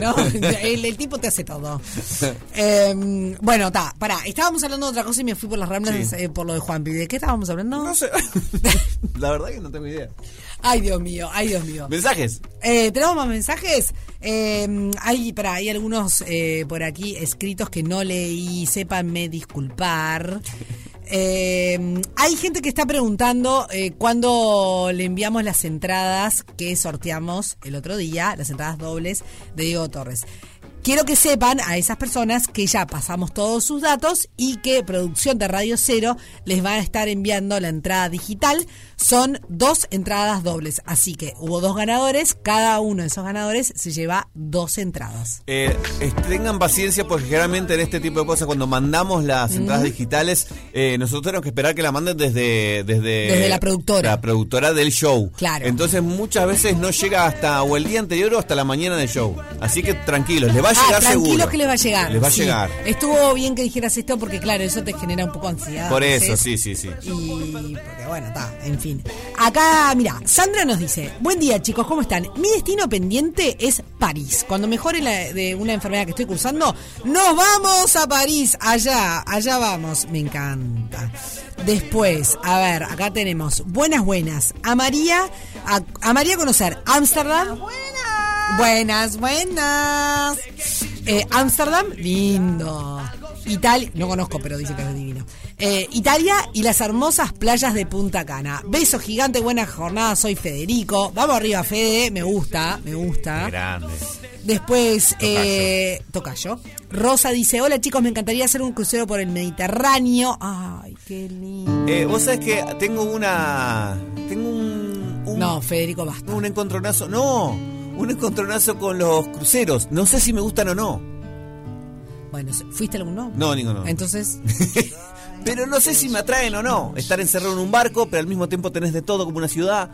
¿no? El, el tipo te hace todo. Eh, bueno, está, pará, estábamos hablando de otra cosa y me fui por las ramblas Sí. eh, por lo de Juanpi. ¿De qué estábamos hablando? No sé. La verdad que no tengo idea. Ay, Dios mío, ay, Dios mío. ¿Mensajes? Eh, ¿Tenemos más mensajes? Eh, hay, pará, hay algunos eh, por aquí escritos que no leí, sépanme disculpar. Eh, hay gente que está preguntando eh, cuándo le enviamos las entradas que sorteamos el otro día, las entradas dobles de Diego Torres. Quiero que sepan a esas personas que ya pasamos todos sus datos y que producción de Radio Cero les va a estar enviando la entrada digital. Son dos entradas dobles, así que hubo dos ganadores, cada uno de esos ganadores se lleva dos entradas. Eh, tengan paciencia porque generalmente en este tipo de cosas cuando mandamos las entradas digitales eh, nosotros tenemos que esperar que la manden desde desde, Desde la productora. la productora del show Claro. entonces muchas veces no llega hasta o el día anterior o hasta la mañana del show así que tranquilos les va a llegar ah, tranquilos seguro que les va a llegar. les va a llegar Estuvo bien que dijeras esto porque claro, eso te genera un poco ansiedad. por eso veces. sí sí sí Y porque bueno, está, en fin. Acá, mira, Sandra nos dice, buen día chicos, ¿cómo están? Mi destino pendiente es París. Cuando mejore la, de una enfermedad que estoy cursando, nos vamos a París, allá, allá vamos, me encanta. Después, a ver, acá tenemos, buenas, buenas, a María, a, a María conocer Ámsterdam. Buenas, buenas. Eh, Ámsterdam, lindo. Italia, no conozco, pero dice que es divino. Eh, Italia y las hermosas playas de Punta Cana. Beso gigante, buena jornada, soy Federico. Vamos arriba, Fede, me gusta, me gusta. grande Después, eh, Tocayo. Rosa dice, hola chicos, me encantaría hacer un crucero por el Mediterráneo. Ay, qué lindo. Eh, vos sabés que tengo una tengo un, un No, Federico, basta. un encontronazo no un encontronazo con los cruceros no sé si me gustan o no Bueno, ¿fuiste alguno? no Nico no Entonces, Pero no sé si me atraen o no. Estar encerrado en un barco, pero al mismo tiempo tenés de todo como una ciudad.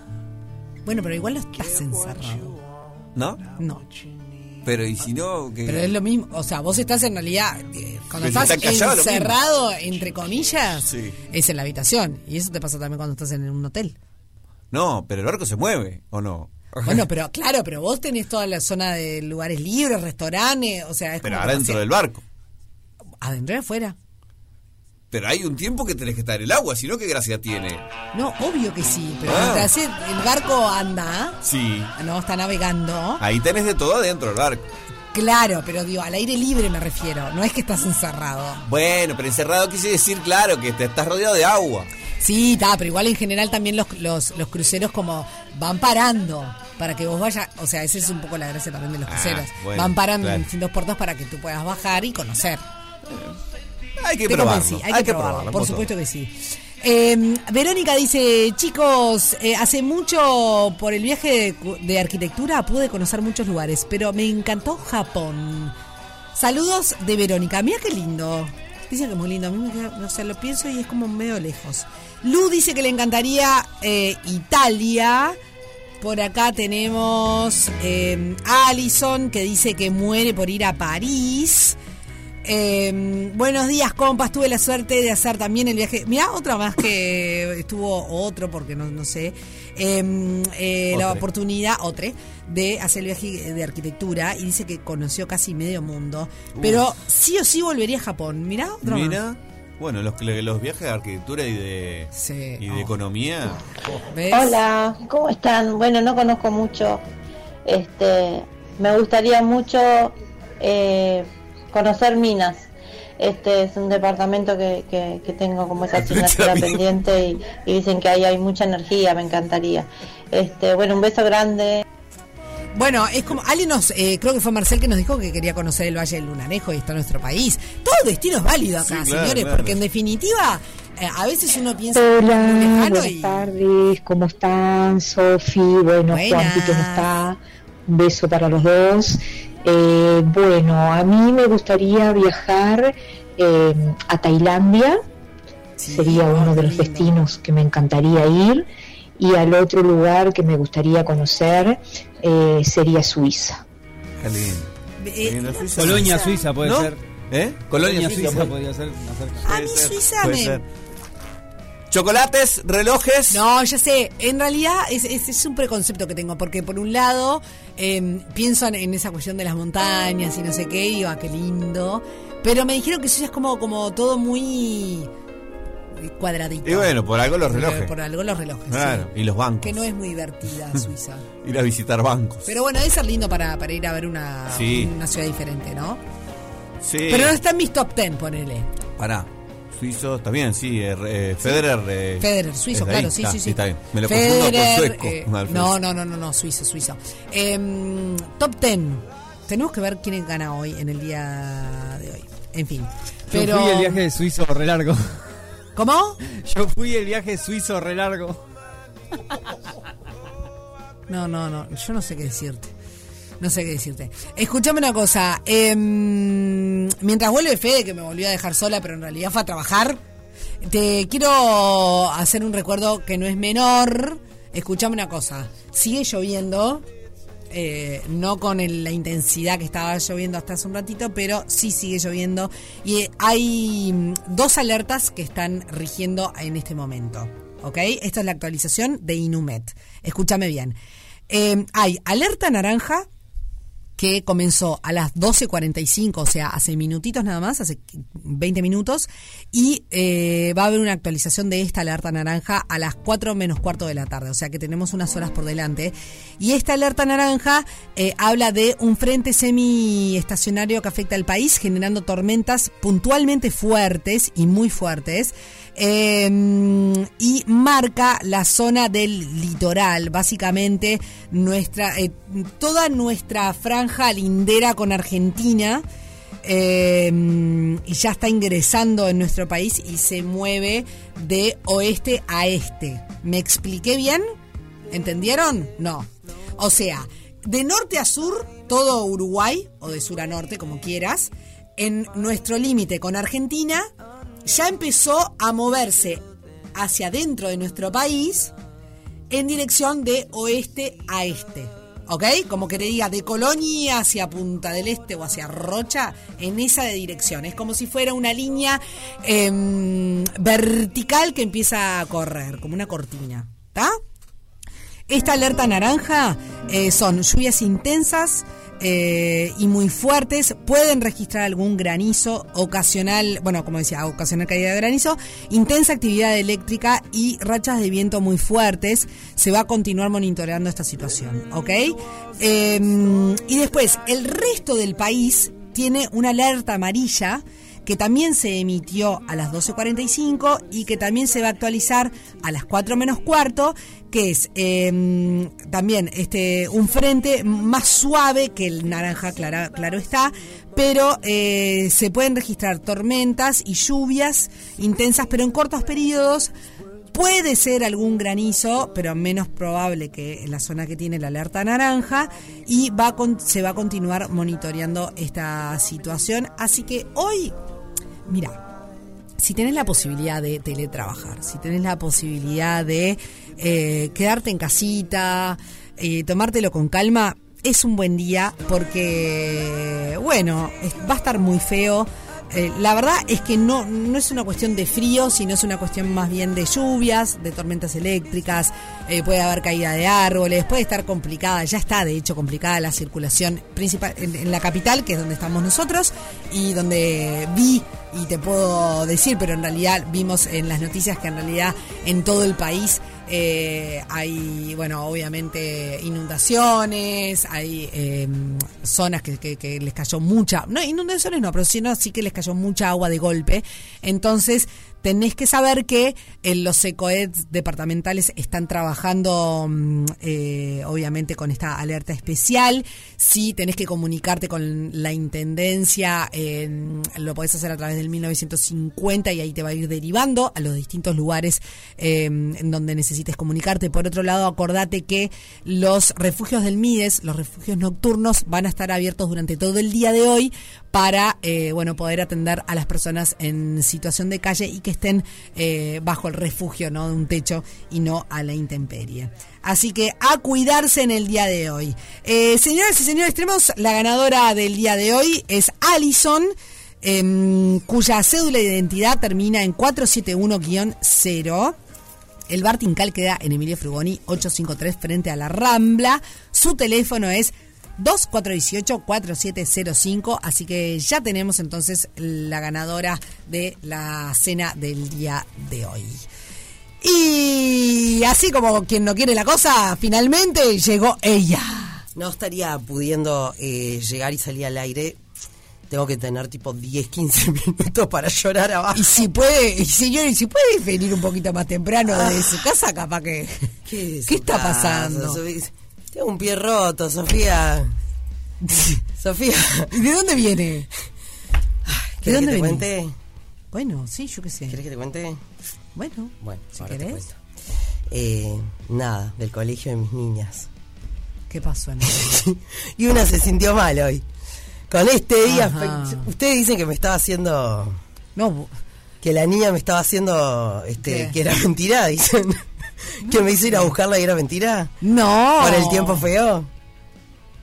bueno, pero igual no estás encerrado. ¿No? No. Pero y si no, que. Pero es lo mismo, o sea, vos estás en realidad, eh, cuando Pero estás mismo. encerrado, entre comillas, Sí. es en la habitación. Y eso te pasa también cuando estás en un hotel. No, pero el barco se mueve, ¿o no? Bueno, pero claro, pero vos tenés toda la zona de lugares libres, restaurantes, o sea, es Pero como ahora que dentro sea- del barco. Adentro y afuera. Pero hay un tiempo que tenés que estar en el agua, si no, ¿qué gracia tiene? No, obvio que sí, pero Ah. mientras el barco anda, Sí. no está navegando. Ahí tenés de todo adentro del barco. Claro, pero digo, al aire libre me refiero, no es que estás encerrado. Bueno, pero encerrado quise decir, claro, que te estás rodeado de agua. Sí, está, pero igual en general también los, los, los cruceros como van parando para que vos vayas, o sea, esa es un poco la gracia también de los Ah, cruceros. bueno, van parando claro. en distintos puertos para que tú puedas bajar y conocer. Hay que Te probarlo. convencí, hay, que, probarlo, probarlo, por supuesto que sí. Eh, Verónica dice, chicos, eh, hace mucho por el viaje de, arquitectura pude conocer muchos lugares, pero me encantó Japón. Saludos de Verónica, mira qué lindo. Dice que es muy lindo, a mí me queda- no sé, lo pienso y es como medio lejos. Lu dice que le encantaría eh, Italia. Por acá tenemos eh, Alison que dice que muere por ir a París. Eh, buenos días, compas. Tuve la suerte de hacer también el viaje. Mirá, otra más que estuvo otro, porque no, no sé. Eh, eh, la oportunidad, otra, de hacer el viaje de arquitectura y dice que conoció casi medio mundo. Pero sí o sí volvería a Japón. Mirá, otra más. Bueno, los, los viajes de arquitectura y de, Sí. y de Oh. economía. ¿Ves? Hola, ¿cómo están? Bueno, no conozco mucho. Este, me gustaría mucho eh, conocer Minas. Este es un departamento que, que, que tengo como esa asignatura pendiente y, y dicen que ahí hay mucha energía, me encantaría. Este, bueno, un beso grande. Bueno, es como alguien nos, eh, creo que fue Marcel que nos dijo que quería conocer el Valle del Lunarejo y está en nuestro país. Todo destino es válido acá, Sí, claro, señores, claro. porque en definitiva eh, a veces uno piensa Hola, lejano buenas y tardes, ¿cómo están? Sofi, bueno, Buenas. Juanpi, ¿cómo está? Un beso para los dos. Eh, bueno, a mí me gustaría viajar eh, a Tailandia, Sí, sería uno de los lindo. destinos que me encantaría ir, y al otro lugar que me gustaría conocer eh, sería Suiza. Qué lindo. Eh, Suiza. Colonia Suiza puede ¿No? ser. ¿Eh? Colonia Colonia Suiza Suiza. podría ser. hacer. a mí ser, Suiza puede me... ser. Chocolates, relojes. No, ya sé. En realidad es, es, es un preconcepto que tengo, porque por un lado eh, pienso en, en esa cuestión de las montañas y no sé qué, y digo, ah, qué lindo. Pero me dijeron que eso ya es como, como todo muy cuadradito. Y bueno, por algo los relojes. Por, algo los relojes. Claro, sí. y los bancos. Que no es muy divertida Suiza. Ir a visitar bancos. Pero bueno, debe ser lindo para, para ir a ver una, Sí. una ciudad diferente, ¿no? Sí. Pero no está en mis top ten, ponele. Pará. Suizo, también, sí. eh, eh, Federer. eh, Federer, suizo, claro, sí, Está, sí, sí. Está bien. Me lo confundo con Federer, sueco. eh, no, no, no, no, no, suizo, suizo. Em, top ten. Tenemos que ver quién gana hoy en el día de hoy. En fin. Pero, Yo fui el viaje de suizo re largo. ¿Cómo? Yo fui el viaje suizo re largo. No, no, no. Yo no sé qué decirte. No sé qué decirte. Escúchame una cosa. em, mientras vuelve Fede, que me volvió a dejar sola, pero en realidad fue a trabajar, te quiero hacer un recuerdo que no es menor. Escúchame una cosa. Sigue lloviendo. Eh, no con la intensidad que estaba lloviendo hasta hace un ratito, pero sí sigue lloviendo. Y eh, hay mm, dos alertas que están rigiendo en este momento. ¿Ok? Esta es la actualización de Inumet. Escúchame bien. Eh, hay alerta naranja que comenzó a las 12.45, o sea, hace minutitos nada más, hace 20 minutos, y eh, va a haber una actualización de esta alerta naranja a las 4 menos cuarto de la tarde, o sea que tenemos unas horas por delante. Y esta alerta naranja eh, habla de un frente semi-estacionario que afecta al país, generando tormentas puntualmente fuertes y muy fuertes. Eh, y marca la zona del litoral, básicamente nuestra eh, toda nuestra franja lindera con Argentina eh, y ya está ingresando en nuestro país y se mueve de oeste a este. ¿Me expliqué bien? ¿Entendieron? No. O sea, de norte a sur, todo Uruguay, o de sur a norte, como quieras, en nuestro límite con Argentina, ya empezó a moverse hacia adentro de nuestro país en dirección de oeste a este. ¿Ok? Como que diga, de Colonia hacia Punta del Este o hacia Rocha, en esa de dirección. Es como si fuera una línea em, vertical que empieza a correr, como una cortina. ¿Está? Esta alerta naranja eh, son lluvias intensas eh, y muy fuertes. Pueden registrar algún granizo ocasional, bueno, como decía, ocasional caída de granizo, intensa actividad eléctrica y rachas de viento muy fuertes. Se va a continuar monitoreando esta situación, ¿ok? Eh, y después, el resto del país tiene una alerta amarilla que también se emitió a las 12.45 y que también se va a actualizar a las 4 menos cuarto, que es eh, también este un frente más suave que el naranja, clara- claro está, pero eh, se pueden registrar tormentas y lluvias intensas, pero en cortos periodos. Puede ser algún granizo, pero menos probable que en la zona que tiene la alerta naranja. Y va se va a continuar monitoreando esta situación. Así que hoy, mira, si tenés la posibilidad de teletrabajar, si tenés la posibilidad de eh, quedarte en casita, tomártelo con calma, es un buen día porque, bueno, va a estar muy feo. Eh, la verdad es que no, no es una cuestión de frío, sino es una cuestión más bien de lluvias, de tormentas eléctricas, eh, puede haber caída de árboles, puede estar complicada, ya está de hecho complicada la circulación principal en la capital, que es donde estamos nosotros, y donde vi, y te puedo decir, pero en realidad vimos en las noticias que en realidad en todo el país eh, hay, bueno, obviamente inundaciones, hay eh, zonas que, que- que les cayó mucha, no, inundaciones no, pero sí, no, sí que les cayó mucha agua de golpe. Entonces, tenés que saber que eh, los ECOEDs departamentales están trabajando, mm, eh, obviamente, con esta alerta especial. Sí, tenés que comunicarte con la intendencia, eh, lo podés hacer a través del 1950 y ahí te va a ir derivando a los distintos lugares en donde necesites comunicarte. Por otro lado, acordate que los refugios del MIDES, los refugios nocturnos, van a estar abiertos durante todo el día de hoy para bueno poder atender a las personas en situación de calle y que estén eh, bajo el refugio no de un techo y no a la intemperie. Así que a cuidarse en el día de hoy. Eh, señoras y señores, tenemos la ganadora del día de hoy, es Allison em, cuya cédula de identidad termina en 471-0. El bar Tincal queda en Emilio Frugoni 853 frente a la Rambla. Su teléfono es 2418-4705. Así que ya tenemos entonces la ganadora de la cena del día de hoy. Y así como quien no quiere la cosa, finalmente llegó ella. No estaría pudiendo eh, llegar y salir al aire. Tengo que tener tipo 10, 15 minutos para llorar abajo. Y si puede, y señor, y si puede venir un poquito más temprano de su casa, capaz que. ¿Qué, ¿Qué está casa, pasando? Tengo un pie roto, Sofía. Sofía. ¿Y de dónde viene? ¿Querés dónde que te cuente? Bueno, sí, yo qué sé. ¿Querés que te cuente? Bueno, Bueno, si ahora te querés. cuento. Eh, nada, del colegio de mis niñas. ¿Qué pasó, amigo? y una se sintió mal hoy. Con este día, Ajá. ustedes dicen que me estaba haciendo, No, que la niña me estaba haciendo, este, ¿Qué? que era mentira, dicen. que me hizo ir a buscarla y era mentira. no. Por el tiempo feo.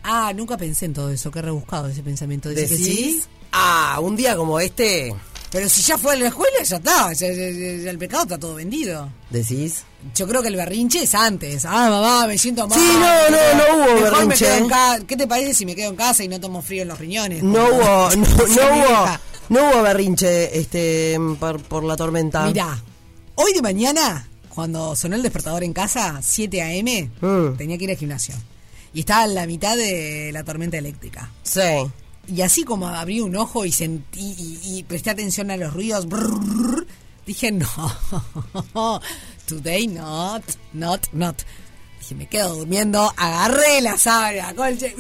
Ah, nunca pensé en todo eso. Qué rebuscado ese pensamiento. Que ¿Decís? sí. Ah, un día como este, Pero si ya fue a la escuela, ya está. Ya- ya- ya- ya el pecado está todo vendido. decís. Yo creo que el berrinche es antes. Ah, mamá, me siento mal. Sí, no, no, no hubo Mejor me berrinche, quedo en ¿eh? ca- ¿Qué te parece si me quedo en casa y no tomo frío en los riñones? No hubo, no, no hubo, no hubo berrinche, este, por, por la tormenta. Mirá, hoy de mañana, cuando sonó el despertador en casa, 7 a.m., Mm. tenía que ir al gimnasio. Y estaba en la mitad de la tormenta eléctrica. Sí. Y así como abrí un ojo y sentí y, y presté atención a los ruidos, brrr, dije, no, today not, not, not. Dije, me quedo durmiendo, agarré la sábana, colche,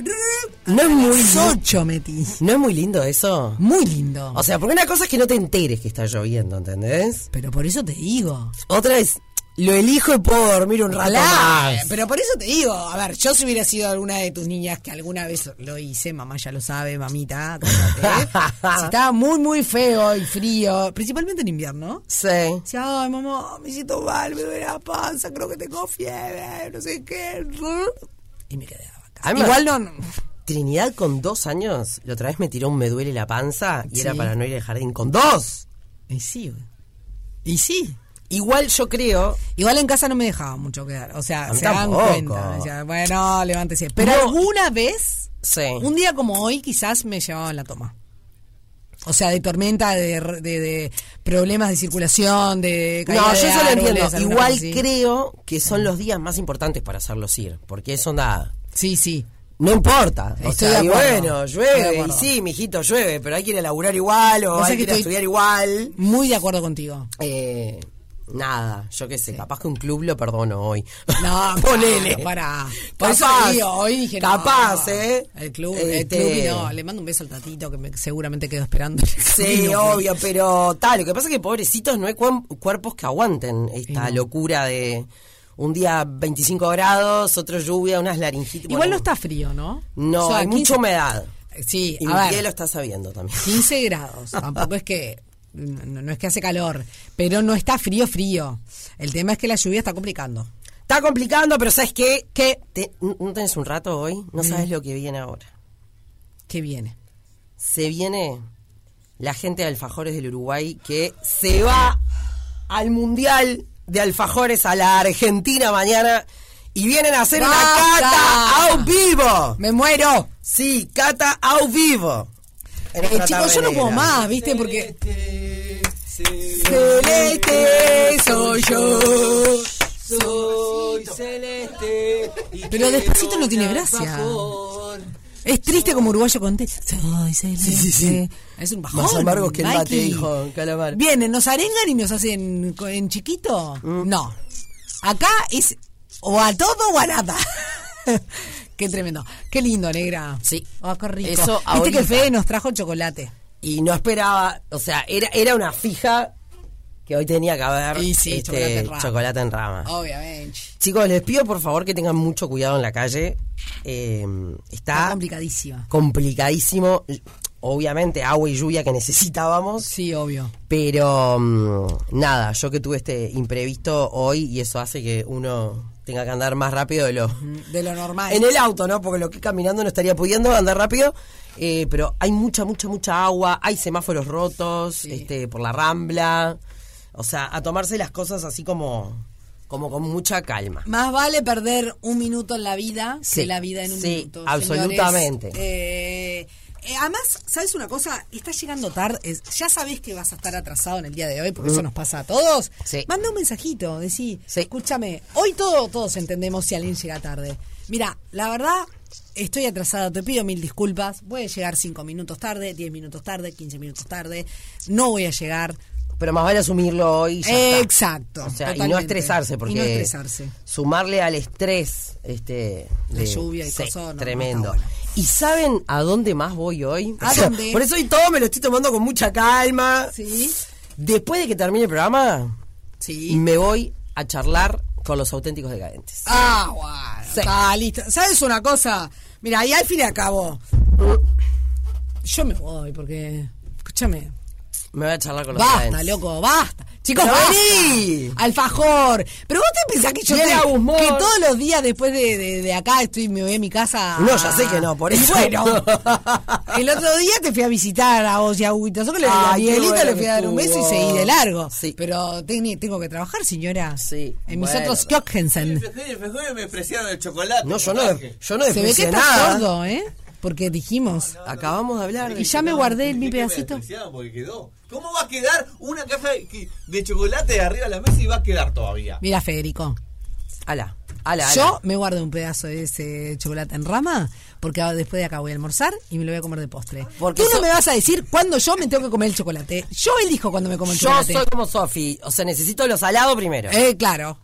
No es a muy ocho metí. ¿No es muy lindo eso? Muy lindo. O sea, porque una cosa es que no te enteres que está lloviendo, ¿entendés? Pero por eso te digo. Otra es, lo elijo y puedo dormir un rato más. pero por eso te digo, a ver, yo si hubiera sido alguna de tus niñas que alguna vez lo hice, mamá ya lo sabe, mamita, si estaba muy, muy feo y frío, principalmente en invierno, Sí. decía, ay, mamá, me siento mal, me duele la panza, creo que tengo fiebre, no sé qué, y me quedaba acá. Igual no, no- Trinidad con dos años, la otra vez me tiró un me duele la panza y era para no ir al jardín con dos. y sí, güey. y sí. Igual yo creo, Igual en casa no me dejaba mucho quedar, o sea, se dan tampoco. cuenta, decía, bueno, levántese, pero No. alguna vez sí. Un día como hoy quizás me llevaban la toma. O sea, de tormenta, de, de- de problemas de circulación, de caída No, yo eso lo entiendo. Igual creo que son los días más importantes para hacerlos ir, porque eso nada. Sí, sí. No importa. O Estoy sea, y bueno, llueve. Y sí, mijito, llueve, pero hay que ir a laburar igual o hay que que ir a estoy- estudiar igual. Muy de acuerdo contigo. Eh, nada, yo qué sé, capaz que un club lo perdono hoy. No, ponele. claro, Para. Por eso Capaz, digo, hoy dije, no, capaz, ¿eh? El club, Este- el club y no. Le mando un beso al tatito que me, seguramente quedó esperando. Sí, obvio, pero tal, lo que pasa es que pobrecitos no hay cuerpos que aguanten esta locura de un día 25 grados, otro lluvia, unas laringitas. Igual bueno, no está frío, ¿no? No, O sea, hay 15 mucha humedad. Sí, Y a mi ver. pie lo está sabiendo también. 15 grados. Tampoco es que. No, no es que hace calor, pero no está frío, frío. El tema es que la lluvia está complicando. Está complicando, pero ¿sabes qué? ¿Qué? Te- ¿No tenés un rato hoy? Mm. No sabes lo que viene ahora. ¿Qué viene? Se viene la gente de Alfajores del Uruguay que se va al Mundial de Alfajores a la Argentina mañana y vienen a hacer una cata au vivo. ¡Me muero! Sí, cata au vivo. Eh, chicos, yo no puedo más, ¿viste? Porque. Celeste soy yo. Soy celeste. Pero despacito no tiene gracia. Es triste como uruguayo contesta. Soy celeste. sí, sí. Es un bajón. Más amargos que el mate, dijo Calamar. Vienen, nos arengan y nos hacen en chiquito. Mm. No. Acá es o a todo o a nada. qué tremendo. Qué lindo, negra. Sí. Oh, qué rico. Eso Viste ahorita. que Fede nos trajo chocolate. Y no esperaba, o sea, era, era una fija que hoy tenía que haber Y sí, este, chocolate en rama. chocolate en rama. Obviamente. Chicos, les pido por favor que tengan mucho cuidado en la calle. Eh, Está está complicadísima. complicadísimo. Obviamente, agua y lluvia que necesitábamos. Sí, obvio. Pero mm, nada, yo que tuve este imprevisto hoy y eso hace que uno tenga que andar más rápido de lo, De lo normal. en el auto, ¿no? Porque lo que caminando no estaría pudiendo andar rápido. Eh, pero hay mucha, mucha, mucha agua. Hay semáforos rotos este, por la rambla. O sea, a tomarse las cosas así como como con mucha calma. Más vale perder un minuto en la vida Sí, que la vida en un sí, minuto. absolutamente. señores. Eh, eh, además, ¿sabes una cosa? Estás llegando tarde, ya sabés que vas a estar atrasado en el día de hoy, porque eso nos pasa a todos. Sí. Manda un mensajito, decí, Sí. escúchame, hoy todo, todos entendemos si alguien llega tarde. Mira, la verdad, estoy atrasado, te pido mil disculpas, voy a llegar cinco minutos tarde, 10 minutos tarde, 15 minutos tarde, no voy a llegar. Pero más vale asumirlo hoy. y ya está. Exacto, O sea, y no estresarse, porque Y no estresarse. sumarle al estrés, este, La lluvia y sí, cosas, no, tremendo. ¿Y saben a dónde más voy hoy? ¿A O sea, dónde? Por eso hoy todo me lo estoy tomando con mucha calma. ¿Sí? Después de que termine el programa, Sí. me voy a charlar con los auténticos decadentes. Ah, bueno. Sí. Está listo. ¿Sabes una cosa? Mira, y al fin y al cabo, yo me voy porque, escúchame, Me voy a charlar con los basta, loco, basta. Chicos, Pero basta. vení. Alfajor. Pero vos te pensás que yo te- que todos los días después de, de- de acá estoy me voy a mi casa. No, ya sé que no, por eso Bueno, no. el otro día te fui a visitar a vos y a Huguito. Que le a Miguelito bueno le fui a dar un beso y seguí de largo. Sí. Pero ten- tengo que trabajar, señora. Sí, En mis bueno. otros Kjokhensen. me despreciaron el chocolate. No, yo no, yo no Se ve que estás nada. sordo, ¿eh? Porque dijimos. Acabamos de hablar. Y ya me guardé mi pedacito. Porque quedó. ¿Cómo va a quedar una caja de, chocolate de arriba de la mesa y va a quedar todavía? Mira, Federico. Ala, ala, ala. Yo me guardo un pedazo de ese chocolate en rama porque después de acá voy a almorzar y me lo voy a comer de postre. Porque Tú no so- me vas a decir cuándo yo me tengo que comer el chocolate. Yo elijo cuándo me como el Yo chocolate. soy como Sofi, o sea, necesito lo salado primero. Eh, claro.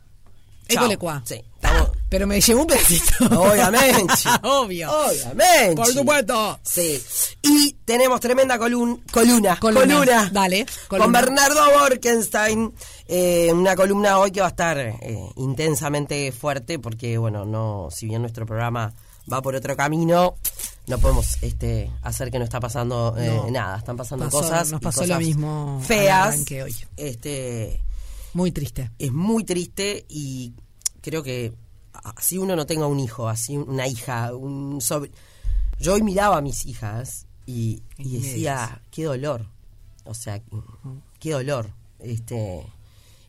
École. Sí, estamos- Pero me llevo un pedacito. Obviamente. Obvio. Obviamente. Por supuesto. Sí. Y tenemos tremenda columna. Columna. Columna. Dale, Con. Bernardo Borkenstein. Eh, una columna hoy que va a estar eh, intensamente fuerte porque, bueno, no, si bien nuestro programa va por otro camino, no podemos este, hacer que no está pasando eh, No. nada. Están pasando Pasó- cosas. nos pasó cosas lo mismo Feas. arranque hoy. Este Muy triste. es muy triste y creo que así uno no tenga un hijo, así una hija, un sobre... Yo hoy miraba a mis hijas y, decía, qué dolor, o sea, qué dolor, este...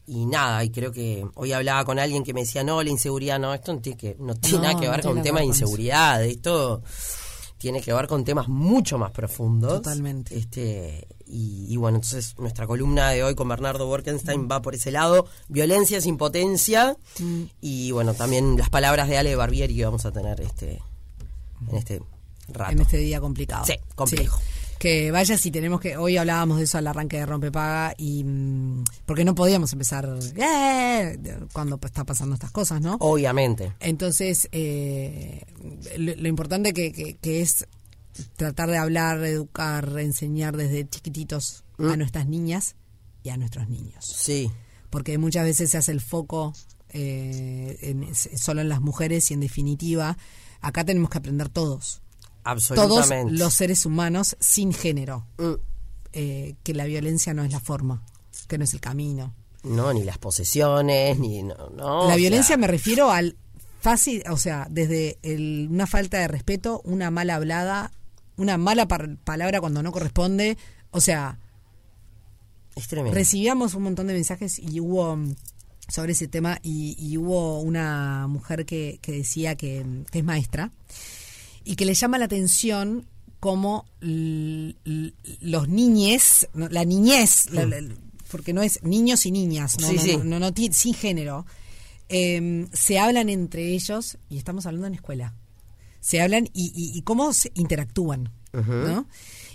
Y nada, y creo que hoy hablaba con alguien que me decía, no, la inseguridad, no, esto no tiene, que, no tiene No, nada que no ver con tiene un tema nada de con inseguridad, esto tiene que ver con temas mucho más profundos. Totalmente. Este, y, y bueno, entonces nuestra columna de hoy con Bernardo Borkenstein va por ese lado, violencia sin potencia, Mm. y bueno, también las palabras de Ale Barbieri que vamos a tener este en este rato. en este día complicado. Sí, complejo. Que vaya si tenemos que. Hoy hablábamos de eso al arranque de Rompepaga y. mm, Porque no podíamos empezar. "Eh", cuando está pasando estas cosas, ¿no? Obviamente. Entonces, eh, lo, lo importante que, que- que es tratar de hablar, educar, enseñar desde chiquititos a nuestras niñas y a nuestros niños. Sí. Porque muchas veces se hace el foco eh, en- solo en las mujeres y en definitiva, acá tenemos que aprender todos. Todos Absolutamente. los seres humanos sin género. Mm, eh, que la violencia no es la forma, que no es el camino. No, ni las posesiones, ni no, no, la violencia sea, me refiero al fácil, o sea, desde el- una falta de respeto, una mala hablada, una mala par- palabra cuando no corresponde, o sea, es tremendo. recibíamos un montón de mensajes y hubo mm, sobre ese tema y, y hubo una mujer que, que decía que, mm, que es maestra y que le llama la atención l- los niñes, la niñez, la- la- porque no es niños y niñas, no, Sí, no, sí. no, no, sin género, eh, se hablan entre ellos y estamos hablando en escuela. Se hablan y, y- y cómo se interactúan, ¿no?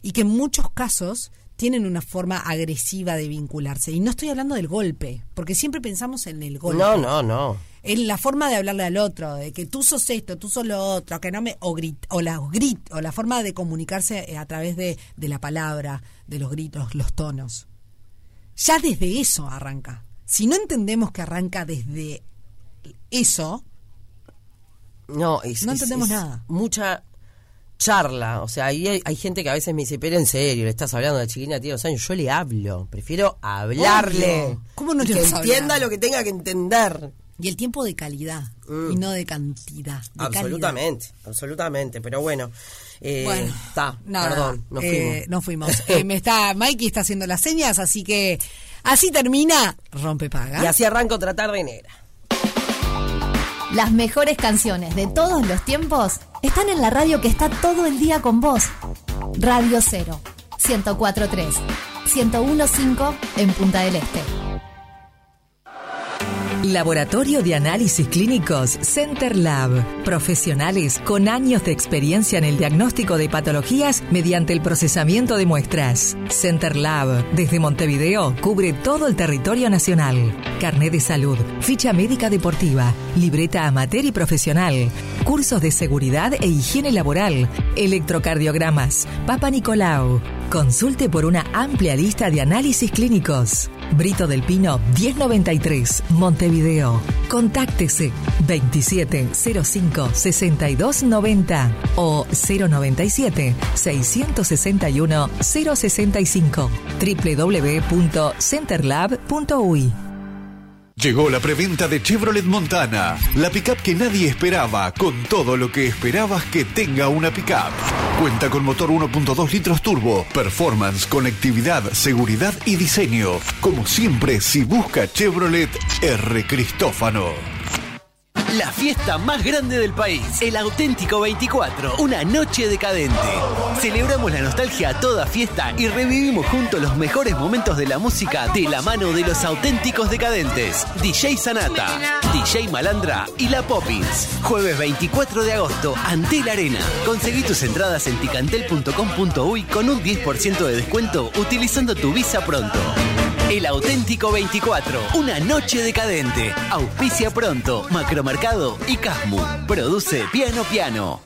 Y que en muchos casos tienen una forma agresiva de vincularse. Y no estoy hablando del golpe, porque siempre pensamos en el golpe. No, no, no. En la forma de hablarle al otro, de que tú sos esto, tú sos lo otro, que no me. O, grit, o la grit, o la forma de comunicarse a través de, de la palabra, de los gritos, los tonos. Ya desde eso arranca. Si no entendemos que arranca desde eso, No, es- No entendemos es nada. Mucha charla. O sea, ahí hay, hay gente que a veces me dice, pero en serio, le estás hablando a la chiquilina, tiene dos años. Yo le hablo. Prefiero hablarle. Obvio. ¿Cómo no Y le que entienda hablar? lo que tenga que entender. y el tiempo de calidad, y no de cantidad. de calidad. Absolutamente, absolutamente. Pero bueno, eh, Bueno, está, perdón, nos eh, fuimos. nos fuimos. Eh, me está, Mikey está haciendo las señas, así que así termina Rompe Paga. Y así arranco tratar de negra. Las mejores canciones de todos los tiempos están en la radio que está todo el día con vos. Radio 0, 1043, 1015 en Punta del Este. Laboratorio de Análisis Clínicos Center Lab. Profesionales con años de experiencia en el diagnóstico de patologías mediante el procesamiento de muestras. Center Lab, desde Montevideo, cubre todo el territorio nacional. Carnet de salud, ficha médica deportiva, libreta amateur y profesional, cursos de seguridad e higiene laboral, electrocardiogramas, Papa Nicolau. Consulte por una amplia lista de análisis clínicos. Brito del Pino 1093, Montevideo. Contáctese 2705 6290 o 097 661 065 www.centerlab.uy. Llegó la preventa de Chevrolet Montana, la pickup que nadie esperaba, con todo lo que esperabas que tenga una pickup. Cuenta con motor 1.2 litros turbo, performance, conectividad, seguridad y diseño. Como siempre, si busca Chevrolet, R. Cristófano. La fiesta más grande del país, el auténtico 24, una noche decadente. Celebramos la nostalgia a toda fiesta y revivimos juntos los mejores momentos de la música de la mano de los auténticos decadentes. DJ Sanata, DJ Malandra y La Poppins. Jueves 24 de agosto, ante la arena. Conseguí tus entradas en ticantel.com.uy con un 10% de descuento utilizando tu visa pronto. El auténtico 24, una noche decadente. Auspicia pronto, Macromercado y Casmu. Produce Piano Piano.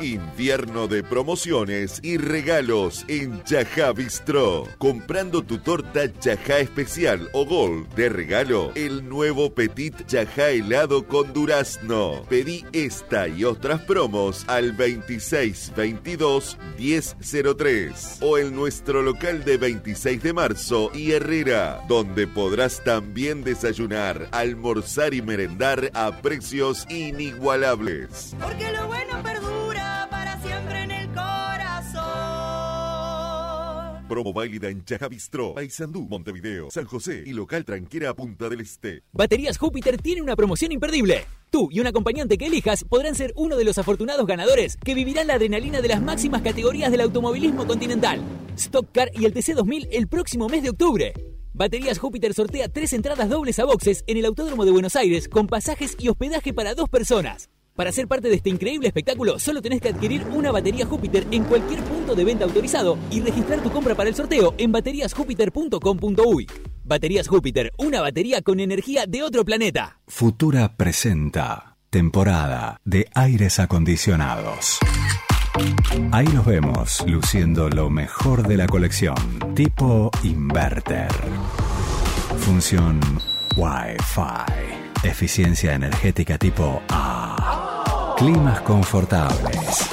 Invierno de promociones y regalos en Chajá Bistro. Comprando tu torta Chajá Especial o Gold de regalo, el nuevo Petit Chajá helado con durazno. Pedí esta y otras promos al 2622 1003 o en nuestro local de 26 de marzo y Herrera, donde podrás también desayunar, almorzar y merendar a precios inigualables. Porque lo bueno perdura siempre en el corazón. Promo válida en Chaja Bistro, Paysandú, Montevideo, San José y local tranquera Punta del Este. Baterías Júpiter tiene una promoción imperdible. Tú y un acompañante que elijas podrán ser uno de los afortunados ganadores que vivirán la adrenalina de las máximas categorías del automovilismo continental. Stock Car y el TC2000 el próximo mes de octubre. Baterías Júpiter sortea tres entradas dobles a boxes en el Autódromo de Buenos Aires con pasajes y hospedaje para dos personas. Para ser parte de este increíble espectáculo, solo tenés que adquirir una batería Júpiter en cualquier punto de venta autorizado y registrar tu compra para el sorteo en bateriasjúpiter.com.uy. Baterías Júpiter, una batería con energía de otro planeta. Futura presenta temporada de aires acondicionados. Ahí nos vemos luciendo lo mejor de la colección, tipo inverter. Función Wi-Fi. Eficiencia energética tipo A. Climas confortables.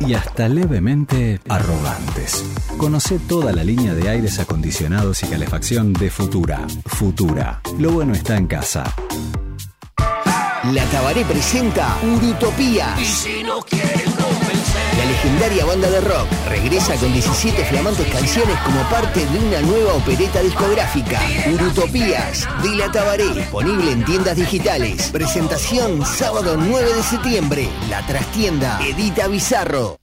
Y hasta levemente arrogantes. Conoce toda la línea de aires acondicionados y calefacción de Futura. Futura. Lo bueno está en casa. La Tabaré presenta Urutopía. La legendaria banda de rock regresa con 17 flamantes canciones como parte de una nueva opereta discográfica. Urutopías de La Tabaré, disponible en tiendas digitales. Presentación sábado 9 de septiembre. La trastienda Edita Bizarro.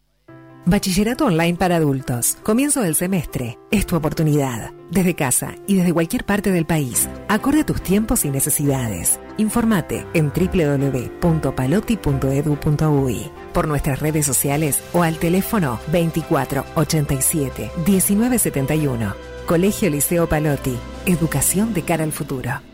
Bachillerato online para adultos. Comienzo del semestre. Es tu oportunidad. Desde casa y desde cualquier parte del país. Acorde tus tiempos y necesidades. Informate en www.palotti.edu.uy por nuestras redes sociales o al teléfono 24 87 19 71. Colegio Liceo Palotti. Educación de cara al futuro.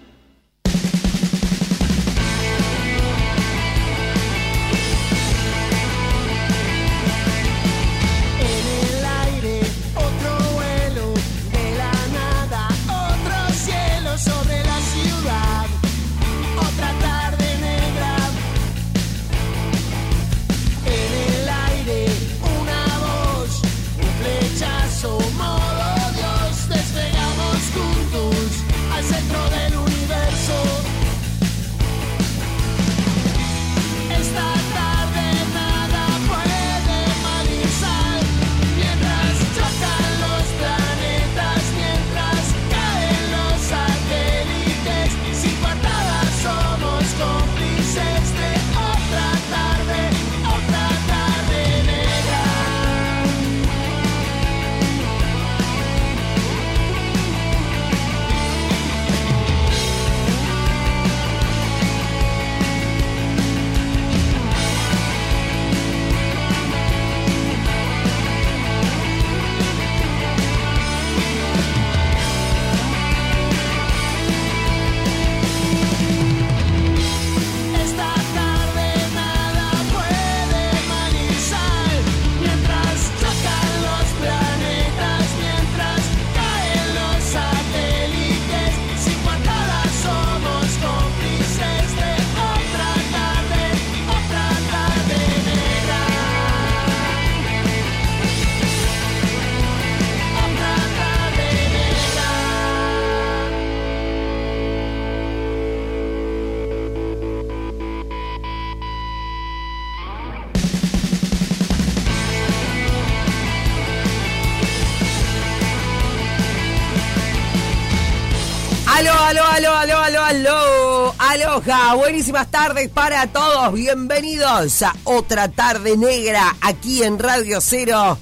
Buenísimas tardes para todos. Bienvenidos a otra tarde negra aquí en Radio Cero.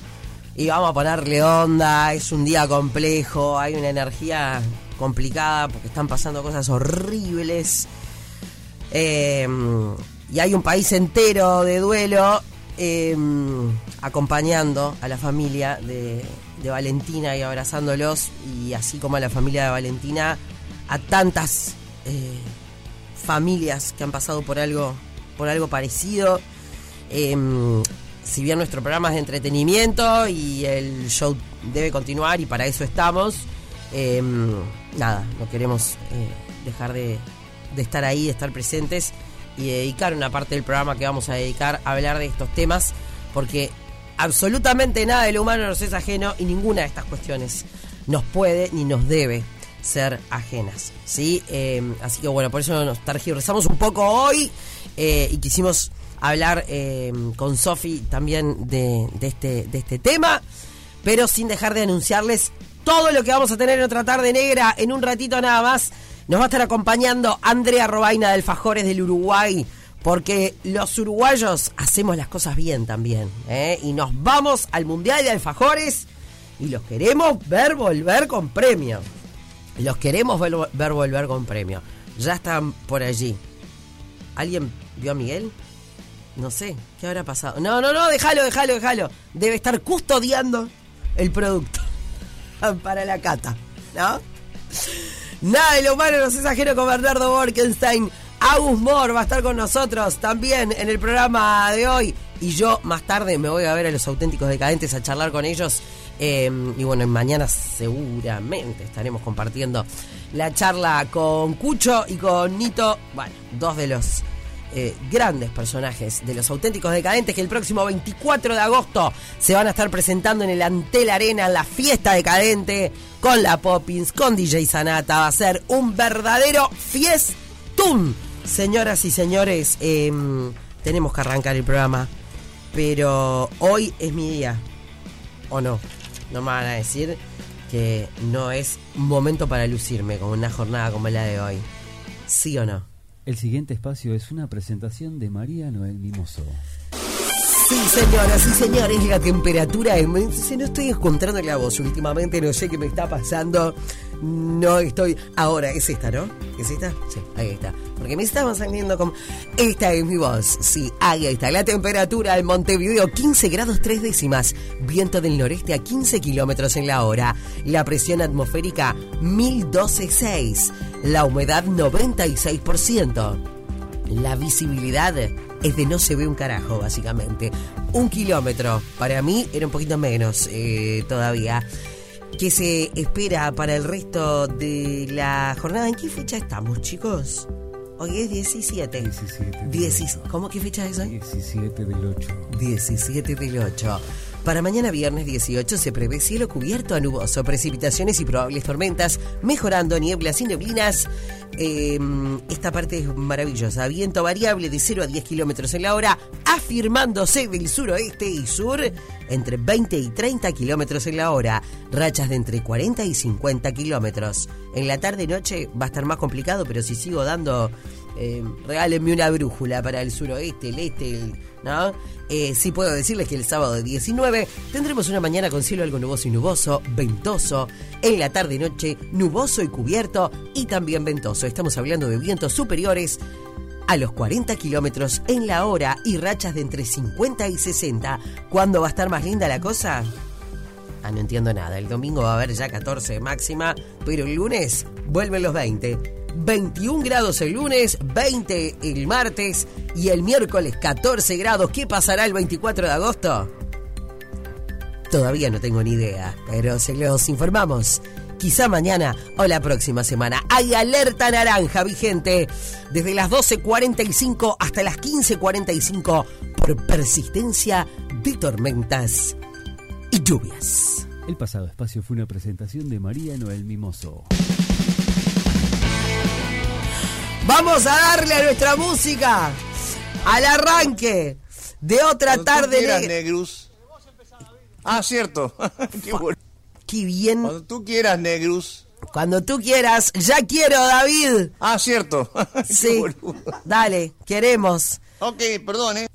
Y vamos a ponerle onda, es un día complejo, hay una energía complicada porque están pasando cosas horribles. Eh, y hay un país entero de duelo eh, acompañando a la familia de, de Valentina y abrazándolos, y así como a la familia de Valentina, a tantas eh, familias que han pasado por algo, por algo parecido. Eh, si bien nuestro programa es de entretenimiento y el show debe continuar y para eso estamos, eh, nada, no queremos eh, dejar de, de estar ahí, de estar presentes y dedicar una parte del programa que vamos a dedicar a hablar de estos temas, porque absolutamente nada de lo humano nos es ajeno y ninguna de estas cuestiones nos puede ni nos debe ser ajenas. ¿sí? Eh, así que bueno, por eso nos targiversamos un poco hoy eh, y quisimos hablar eh, con Sofi también de, de este, de este tema, pero sin dejar de anunciarles todo lo que vamos a tener en otra tarde negra en un ratito nada más. Nos va a estar acompañando Andrea Robaina del Fajores del Uruguay, porque los uruguayos hacemos las cosas bien también. ¿eh? Y nos vamos al Mundial de Alfajores y los queremos ver volver con premio. Los queremos ver, ver volver con premio. Ya están por allí. ¿Alguien vio a Miguel? No sé, ¿qué habrá pasado? No, no, no, déjalo, déjalo, déjalo. Debe estar custodiando el producto para la cata, ¿no? Nada de lo humano nos es ajeno con Bernardo Borkenstein. Agus Moore va a estar con nosotros también en el programa de hoy. Y yo más tarde me voy a ver a los auténticos decadentes a charlar con ellos. Eh, y bueno, mañana seguramente estaremos compartiendo la charla con Cucho y con Nito. Bueno, dos de los eh, grandes personajes de los auténticos decadentes que el próximo 24 de agosto se van a estar presentando en el Antel Arena, en la fiesta decadente, con la Poppins, con DJ Sanata. Va a ser un verdadero fiestún. Señoras y señores, eh, tenemos que arrancar el programa, pero hoy es mi día. ¿O no? No me van a decir que no es momento para lucirme con una jornada como la de hoy. ¿Sí o no? El siguiente espacio es una presentación de María Noel Mimoso. Sí, señoras sí, señores, la temperatura es... No estoy encontrando la voz últimamente, no sé qué me está pasando. No estoy... Ahora, es esta, ¿no? ¿Es esta? Sí, ahí está. Porque me estaban saliendo como... Esta es mi voz. Sí, ahí está. La temperatura en Montevideo, 15 grados 3 décimas. Viento del noreste a 15 kilómetros en la hora. La presión atmosférica, 1012,6. La humedad, 96%. La visibilidad es de no se ve un carajo, básicamente. Un kilómetro, para mí era un poquito menos eh, todavía. ¿Qué se espera para el resto de la jornada? ¿En qué fecha estamos, chicos? Hoy es 17. 17. ¿Cómo qué fecha es hoy? 17 del 8. 17 del 8. Para mañana viernes 18 se prevé cielo cubierto a nuboso, precipitaciones y probables tormentas, mejorando nieblas y neblinas. Eh, esta parte es maravillosa. Viento variable de 0 a 10 kilómetros en la hora, afirmándose del suroeste y sur entre 20 y 30 kilómetros en la hora. Rachas de entre 40 y 50 kilómetros. En la tarde-noche va a estar más complicado, pero si sigo dando. Eh, regálenme una brújula para el suroeste, el este, el, ¿no? Eh, sí puedo decirles que el sábado 19 tendremos una mañana con cielo algo nuboso y nuboso, ventoso. En la tarde-noche, nuboso y cubierto y también ventoso. Estamos hablando de vientos superiores a los 40 kilómetros en la hora y rachas de entre 50 y 60. ¿Cuándo va a estar más linda la cosa? Ah, no entiendo nada. El domingo va a haber ya 14 de máxima, pero el lunes vuelven los 20. 21 grados el lunes, 20 el martes y el miércoles 14 grados. ¿Qué pasará el 24 de agosto? Todavía no tengo ni idea, pero se los informamos. Quizá mañana o la próxima semana. Hay alerta naranja vigente desde las 12.45 hasta las 15.45 por persistencia de tormentas y lluvias. El pasado espacio fue una presentación de María Noel Mimoso. Vamos a darle a nuestra música al arranque de otra Cuando tú tarde quieras, negra. Negrus. Ah, cierto. Qué, bueno. Qué bien. Cuando tú quieras, Negrus. Cuando tú quieras, ya quiero, David. Ah, cierto. Sí. Dale, queremos. ok, perdón, ¿eh?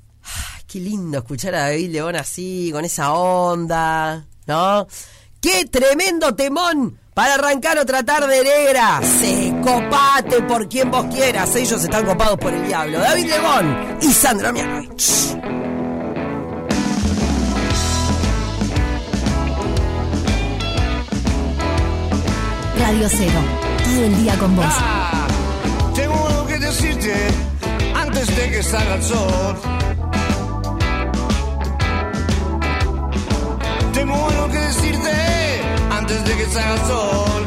Qué lindo escuchar a David León así, con esa onda, ¿no? ¡Qué tremendo temón! Para arrancar otra tarde negra. Se copate por quien vos quieras. Ellos están copados por el diablo. David Lebón y Sandra Mianovich. Radio Cero. Todo el día con vos. Ah, tengo algo que decirte antes de que salga el sol. Tengo algo que decirte antes de que salga el sol.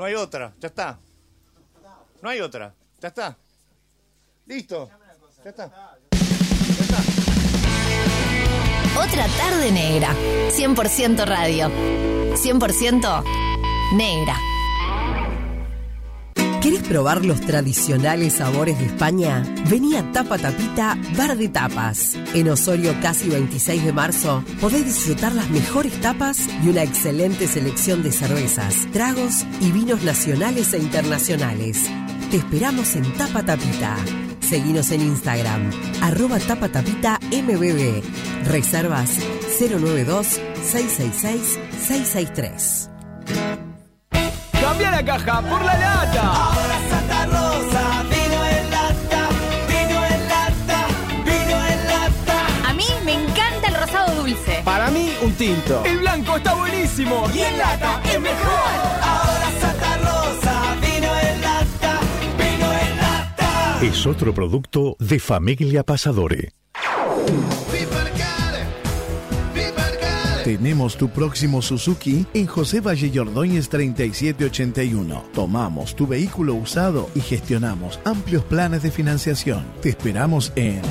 No hay otra, ya está. No hay otra, ya está. Listo, ya está. Otra tarde negra. 100% radio. 100% negra. ¿Querés probar los tradicionales sabores de España? Vení a Tapa Tapita Bar de Tapas. En Osorio, casi 26 de marzo, podés disfrutar las mejores tapas y una excelente selección de cervezas, tragos y vinos nacionales e internacionales. Te esperamos en Tapa Tapita. Seguinos en Instagram, arroba tapatapita mbb. Reservas 092-666-663. Cambia la caja por la lata. Ahora Santa Rosa, vino en lata, vino en lata, vino en lata. A mí me encanta el rosado dulce. Para mí, un tinto. El blanco está buenísimo. Y en lata es mejor. Ahora Santa Rosa, vino en lata, vino en lata. Es otro producto de Familia Pasadore. Tenemos tu próximo Suzuki en José Valle Ordóñez 3781. Tomamos tu vehículo usado y gestionamos amplios planes de financiación. Te esperamos en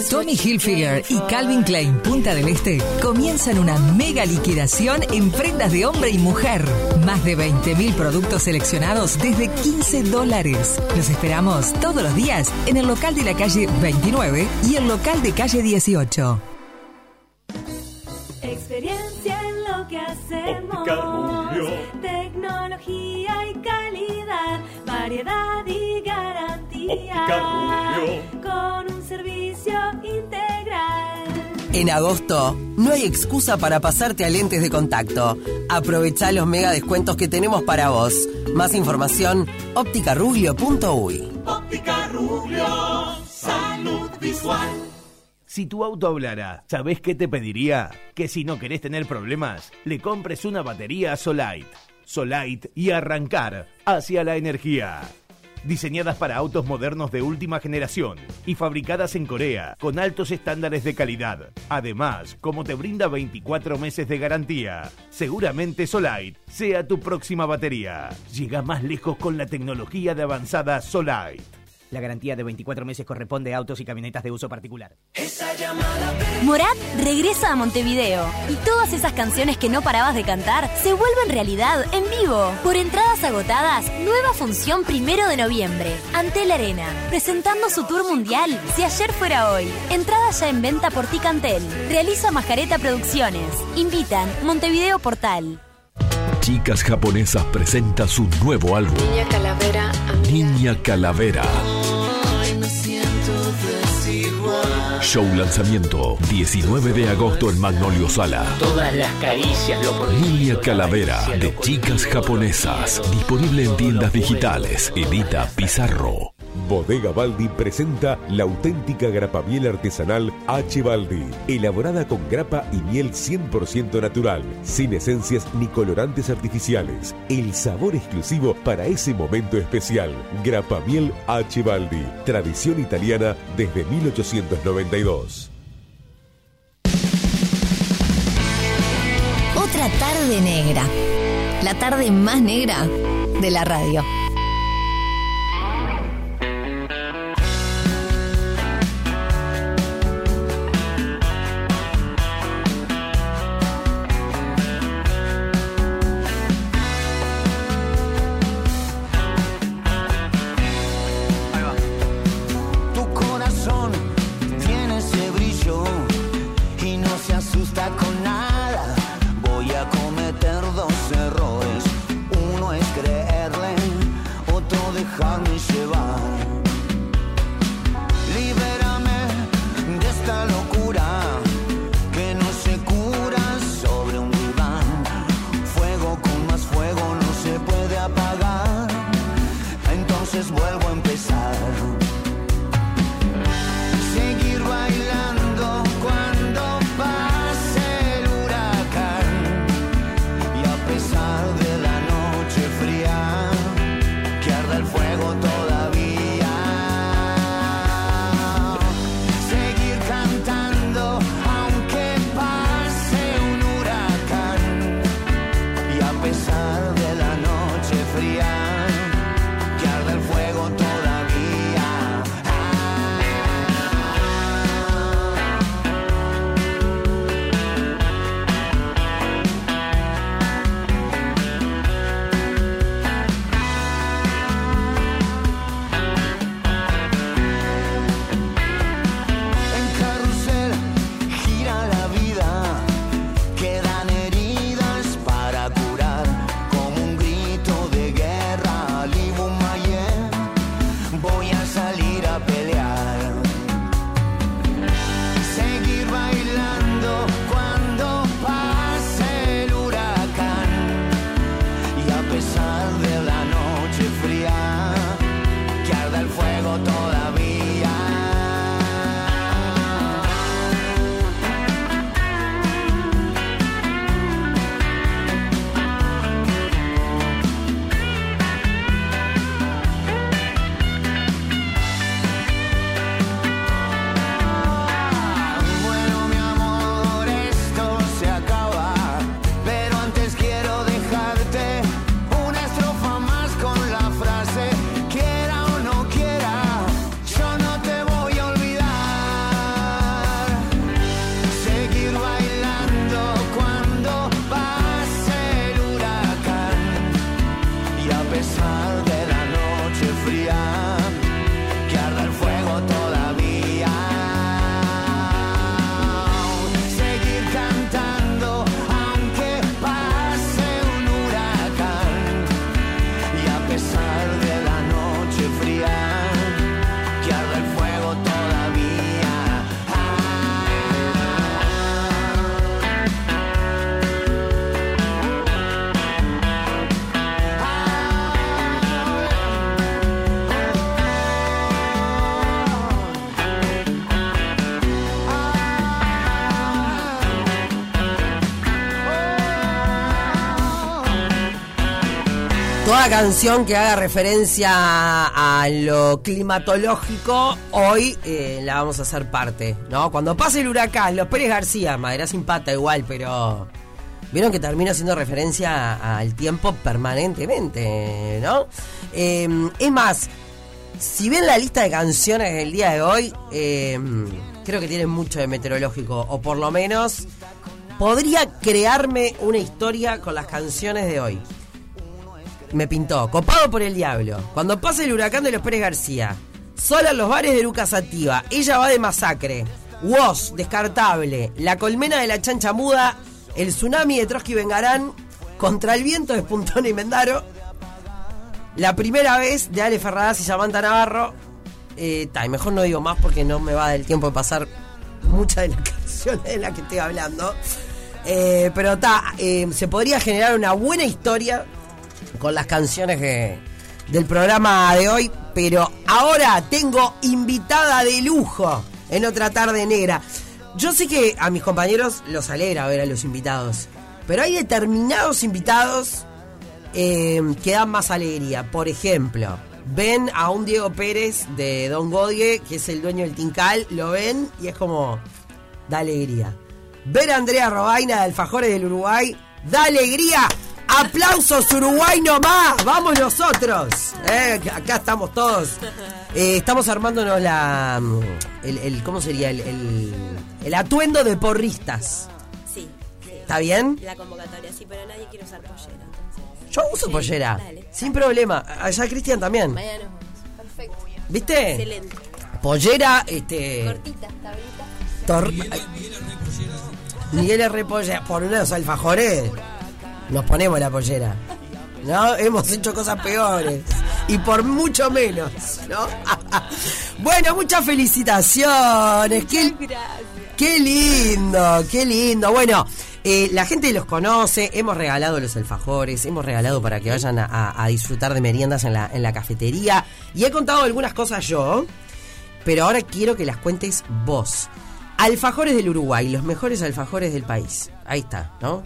Tommy Hilfiger y Calvin Klein Punta del Este comienzan una mega liquidación en prendas de hombre y mujer. Más de 20.000 productos seleccionados desde 15 dólares. Los esperamos todos los días en el local de la calle 29 y el local de calle 18. Experiencia en lo que hacemos. Tecnología y calidad. Variedad y garantía. Con un servicio integral. En agosto, no hay excusa para pasarte a lentes de contacto. Aprovecha los mega descuentos que tenemos para vos. Más información, opticarubio.uy. Óptica Rubio, salud visual. Si tu auto hablara, ¿sabés qué te pediría? Que si no querés tener problemas, le compres una batería Solite. Solite y arrancar hacia la energía. Diseñadas para autos modernos de última generación y fabricadas en Corea con altos estándares de calidad. Además, como te brinda 24 meses de garantía, seguramente Solite sea tu próxima batería. Llega más lejos con la tecnología de avanzada Solite. La garantía de 24 meses corresponde a autos y camionetas de uso particular. Morat regresa a Montevideo y todas esas canciones que no parabas de cantar se vuelven realidad en vivo. Por entradas agotadas, nueva función primero de noviembre. Ante la Arena, presentando su tour mundial. Si ayer fuera hoy. Entradas ya en venta por Ticantel. Realiza Majareta Producciones. Invitan Montevideo Portal. Chicas Japonesas presenta su nuevo álbum, Niña Calavera, Niña Calavera. Show lanzamiento 19 de agosto en Magnolio Sala. todas las caricias lo. Niña Calavera de Chicas Japonesas. Disponible en tiendas digitales. Edita Pizarro. Bodega Baldi presenta la auténtica grapa miel artesanal H. Baldi, elaborada con grapa y miel 100% natural, sin esencias ni colorantes artificiales. El sabor exclusivo para ese momento especial. Grapa miel H. Baldi, tradición italiana desde 1892. Otra tarde negra. La tarde más negra de la radio. Canción que haga referencia a lo climatológico, hoy eh, la vamos a hacer parte, ¿no? Cuando pase el huracán, los Pérez García, madera sin pata igual, pero vieron que termina haciendo referencia al tiempo permanentemente, ¿no? Eh, es más, si ven la lista de canciones del día de hoy, eh, creo que tienen mucho de meteorológico, o por lo menos podría crearme una historia con las canciones de hoy. Me pintó, copado por el diablo. Cuando pase el huracán de los Pérez García, sola en los bares de Lucas Sativa, ella va de masacre, Woz, descartable, la colmena de la chancha muda, el tsunami de Trotsky Vengarán, contra el viento de Spuntón y Mendaro, la primera vez de Ale Ferradas y Samantha Navarro. Eh, ta, y mejor no digo más porque no me va del tiempo de pasar muchas de las canciones de las que estoy hablando. Eh, pero está, se podría generar una buena historia con las canciones que- del programa de hoy. Pero ahora tengo invitada de lujo en otra tarde negra. Yo sé que a mis compañeros los alegra ver a los invitados. Pero hay determinados invitados eh, que dan más alegría. Por ejemplo, ven a un Diego Pérez de Don Godie, que es el dueño del Tincal, lo ven y es como, da alegría. Ver a Andrea Robaina de Alfajores del Uruguay, da alegría. ¡Aplausos Uruguay nomás! ¡Vamos nosotros! Eh, acá estamos todos. Eh, estamos armándonos la... mm, El, el- ¿Cómo sería? El, el, el atuendo de porristas. Sí. ¿Está bien? La convocatoria, sí, pero nadie quiere usar pollera. Entonces. Yo uso Sí, pollera. dale. Sin problema. Allá Cristian también. Mañana nos vemos. Perfecto. ¿Viste? Excelente. Pollera, este. Cortita, tablita. tor- ay, Miguel R. Pollera. Por unos alfajores. Nos ponemos la pollera. ¿No? Hemos hecho cosas peores. Y por mucho menos, ¿no? bueno, muchas felicitaciones. Qué, qué lindo, qué lindo. Bueno, eh, la gente los conoce, hemos regalado los alfajores, hemos regalado para que vayan a, a- a disfrutar de meriendas en la, en la cafetería. Y he contado algunas cosas yo, pero ahora quiero que las cuentes vos. Alfajores del Uruguay, los mejores alfajores del país. Ahí está, ¿no?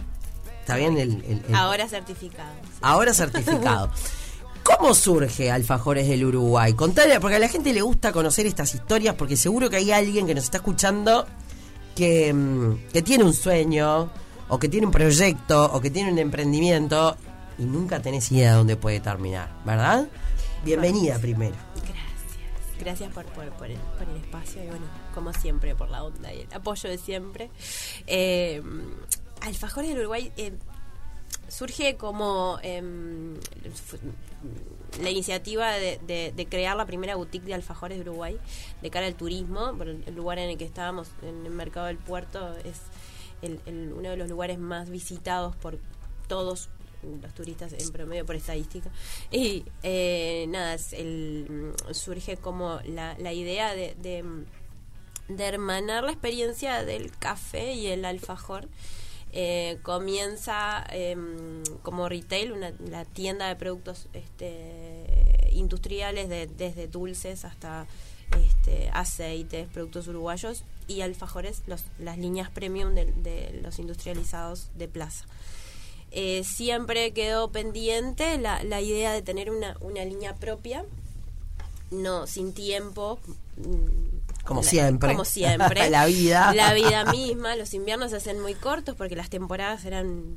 Está bien el- el- el, Ahora certificado. Ahora certificado. ¿Cómo surge Alfajores del Uruguay? Contale, porque a la gente le gusta conocer estas historias, porque seguro que hay alguien que nos está escuchando que, mm, que tiene un sueño, o que tiene un proyecto, o que tiene un emprendimiento, y nunca tenés idea de dónde puede terminar, ¿verdad? Bienvenida primero. Gracias por, por, por el, por el espacio y bueno, como siempre, por la onda y el apoyo de siempre. Eh, Alfajores del Uruguay eh, surge como fu- la iniciativa de, crear la primera boutique de alfajores de Uruguay de cara al turismo. Por el lugar en el que estábamos, en el mercado del puerto, es el- uno de los lugares más visitados por todos los turistas en promedio por estadística y eh, nada el, surge como la, la idea de, de, de hermanar la experiencia del café y el alfajor eh, comienza em, como retail, una, la tienda de productos este, industriales, de, desde dulces hasta este, aceites, productos uruguayos y alfajores, los, las líneas premium de, de los industrializados de plaza. Eh, siempre quedó pendiente la, la idea de tener una, una línea propia, no sin tiempo. Como la- siempre. Como siempre. La vida. La vida misma. Los inviernos se hacen muy cortos porque las temporadas eran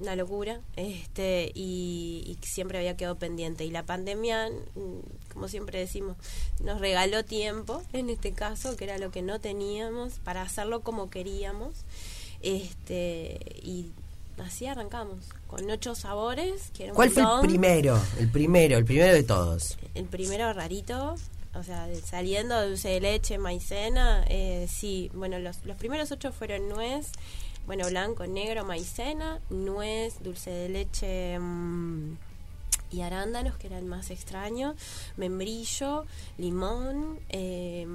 una locura. este Y, y siempre había quedado pendiente. Y la pandemia, mm, como siempre decimos, nos regaló tiempo, en este caso, que era lo que no teníamos, para hacerlo como queríamos. este Y así arrancamos, con ocho sabores. Que era un ¿Cuál fue el primero? El primero, el primero de todos. El primero rarito, o sea, saliendo de dulce de leche, maicena, eh, sí, bueno, los, los primeros ocho fueron nuez, bueno, blanco, negro, maicena, nuez, dulce de leche mm, y arándanos, que era el más extraño, membrillo, limón, eh,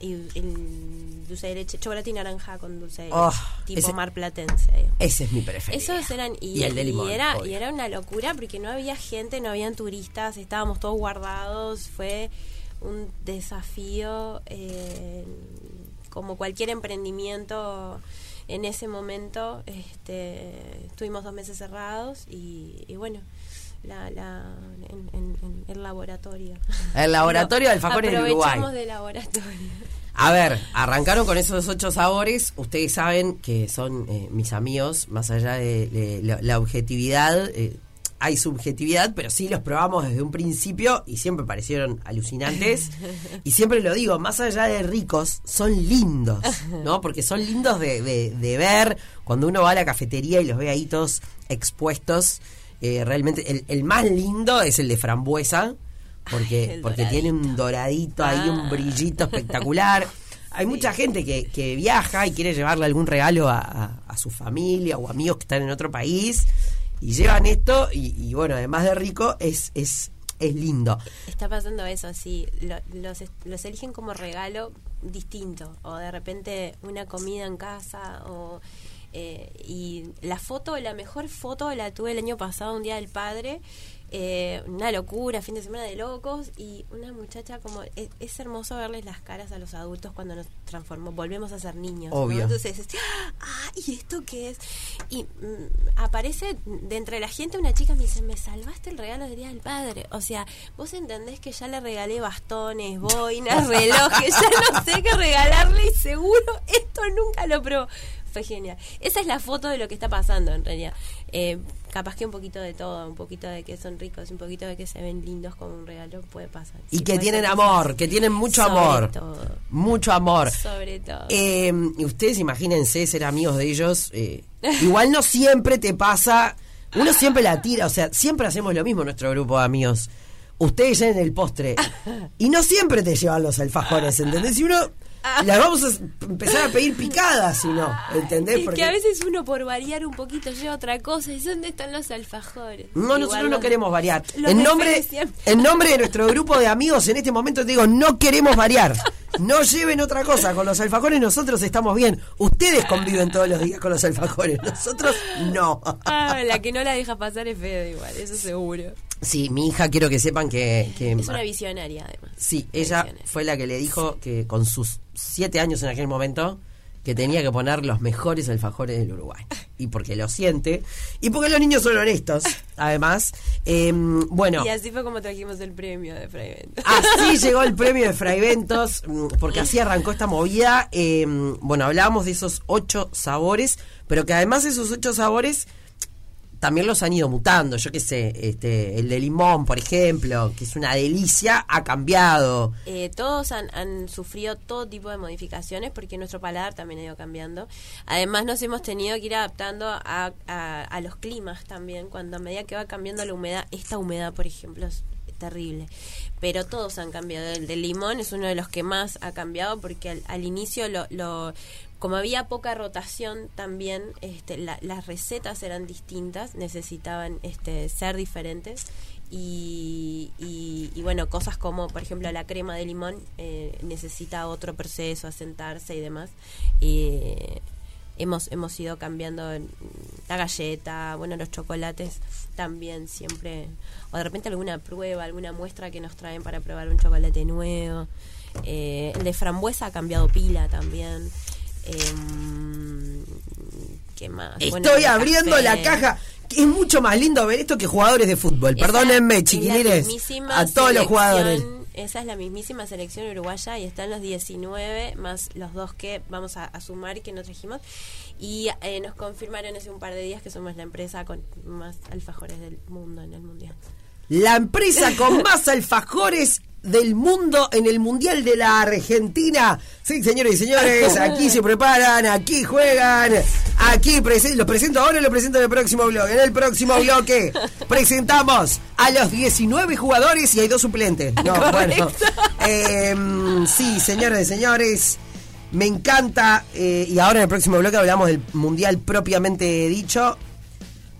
y el dulce de leche, chocolate y naranja con dulce de leche, Oh, tipo ese- mar platense. digamos. Ese es mi preferido. Esos eran y, Y el de limón, y era obvio. y era una locura porque no había gente, no habían turistas, estábamos todos guardados, fue un desafío eh, como cualquier emprendimiento en ese momento este estuvimos dos meses cerrados y, y bueno la, la, en, en- en el laboratorio El laboratorio de alfajores del Uruguay. aprovechamos del laboratorio A ver, arrancaron con esos ocho sabores. Ustedes saben que son eh, mis amigos, más allá de, de la, la objetividad. eh, hay subjetividad, pero sí los probamos desde un principio y siempre parecieron alucinantes. Y siempre lo digo, más allá de ricos, son lindos, ¿no? Porque son lindos de, de- de ver cuando uno va a la cafetería y los ve ahí todos expuestos. eh, realmente, el, el más lindo es el de frambuesa, porque, porque tiene un doradito ahí, un Ah. brillito espectacular. Hay mucha gente que, que viaja y quiere llevarle algún regalo a, a- a su familia o amigos que están en otro país y llevan esto y, bueno, además de rico, es, es, es lindo. Está pasando eso, sí. Lo- los, los eligen como regalo distinto. O de repente una comida en casa. o eh, Y la foto, la mejor foto la tuve el año pasado, un día del padre. Eh, una locura, fin de semana de locos. Y una muchacha como... Es, es hermoso verles las caras a los adultos cuando nos transformamos, volvemos a ser niños. ¿no? Obvio. Entonces, es, ah, ¿y esto qué es? Y mm, aparece de entre la gente una chica me dice, me salvaste el regalo del Día del Padre. O sea, vos entendés que ya le regalé bastones, boinas, relojes, ya no sé qué regalarle y seguro esto nunca lo probó. Fue genial. Esa es la foto de lo que está pasando en realidad. Eh, capaz que un poquito de todo, un poquito de que son ricos, un poquito de que se ven lindos como un regalo puede pasar. Y Sí, que tienen amor, que tienen mucho Sobre amor. todo. Mucho amor. Sobre todo. Eh, y ustedes imagínense ser amigos de ellos. eh, igual no siempre te pasa. Uno siempre la tira, o sea, siempre hacemos lo mismo en nuestro grupo de amigos. Ustedes lleven el postre. Y no siempre te llevan los alfajores, ¿entendés? Y uno. Las vamos a empezar a pedir picadas, si no, ¿entendés? Es Porque que a veces uno por variar un poquito lleva otra cosa. ¿Y dónde están los alfajores? No, Igual nosotros no queremos variar. En nombre, en nombre de nuestro grupo de amigos, en este momento te digo, no queremos variar. No lleven otra cosa. Con los alfajores nosotros estamos bien. Ustedes conviven todos los días con los alfajores. Nosotros no. Ah, la que no la deja pasar es Fede igual, eso seguro. Sí, mi hija quiero que sepan que... que Es una visionaria además. Sí, ella fue la que le dijo que con sus siete años en aquel momento que tenía que poner los mejores alfajores del Uruguay. Y porque lo siente. Y porque los niños son honestos, además. Eh, bueno. Y así fue como trajimos el premio de Fray Bento. Así llegó el premio de Fraiventos, mm, porque así arrancó esta movida. Eh, bueno, hablábamos de esos ocho sabores, pero que además esos ocho sabores también los han ido mutando. Yo qué sé, este, el de limón, por ejemplo, que es una delicia, ha cambiado. Eh, todos han, han sufrido todo tipo de modificaciones porque nuestro paladar también ha ido cambiando. Además nos hemos tenido que ir adaptando a, a- los climas también. Cuando a medida que va cambiando la humedad, esta humedad, por ejemplo, es terrible. Pero todos han cambiado. El del limón es uno de los que más ha cambiado porque al, al inicio lo, lo- como había poca rotación también este, la- las recetas eran distintas, necesitaban este, ser diferentes y, y- y bueno, cosas como por ejemplo la crema de limón eh, necesita otro proceso, asentarse y demás. Eh, hemos, hemos ido cambiando la galleta, bueno, los chocolates también siempre, o de repente alguna prueba, alguna muestra que nos traen para probar un chocolate nuevo. Eh, el de frambuesa ha cambiado pila también. Em, ¿Qué más? Bueno, Estoy el abriendo café. la caja. Es mucho más lindo ver esto que jugadores de fútbol. Esa Perdónenme, chiquilines. A todos los jugadores. Esa es la mismísima selección uruguaya y están los 19 más los dos que vamos a, a sumar que no trajimos. Y eh, nos confirmaron hace un par de días que somos la empresa con más alfajores del mundo en el mundial. La empresa con más alfajores del mundo en el Mundial de la Argentina. Sí, señores y señores, aquí se preparan, aquí juegan, aquí presen- los presento ahora y los presento en el próximo bloque. En el próximo bloque presentamos a los 19 jugadores y hay dos suplentes. No, bueno. Em, sí, señores y señores. Me encanta, eh, y ahora en el próximo bloque hablamos del mundial propiamente dicho.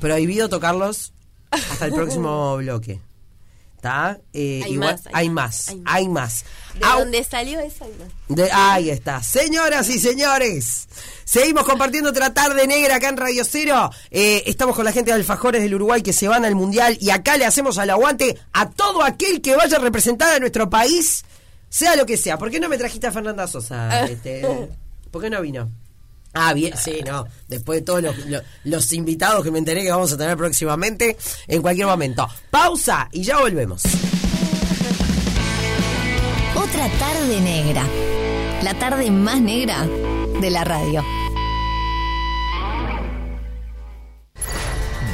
Prohibido tocarlos hasta el próximo bloque. ¿Está? Eh, Hay igual- más, hay hay más, más, hay más. ¿De Au- dónde salió eso? Ay, no. de- ahí está. Señoras y señores, seguimos compartiendo otra tarde negra acá en Radio Cero. Eh, estamos con la gente de Alfajores del Uruguay que se van al Mundial y acá le hacemos al aguante a todo aquel que vaya a representar a nuestro país, sea lo que sea. ¿Por qué no me trajiste a Fernanda Sosa? Este, ¿Por qué no vino? Ah, bien, sí, no. Después de todos los, los- invitados que me enteré que vamos a tener próximamente, en cualquier momento. Pausa y ya volvemos. Otra tarde negra. La tarde más negra de la radio.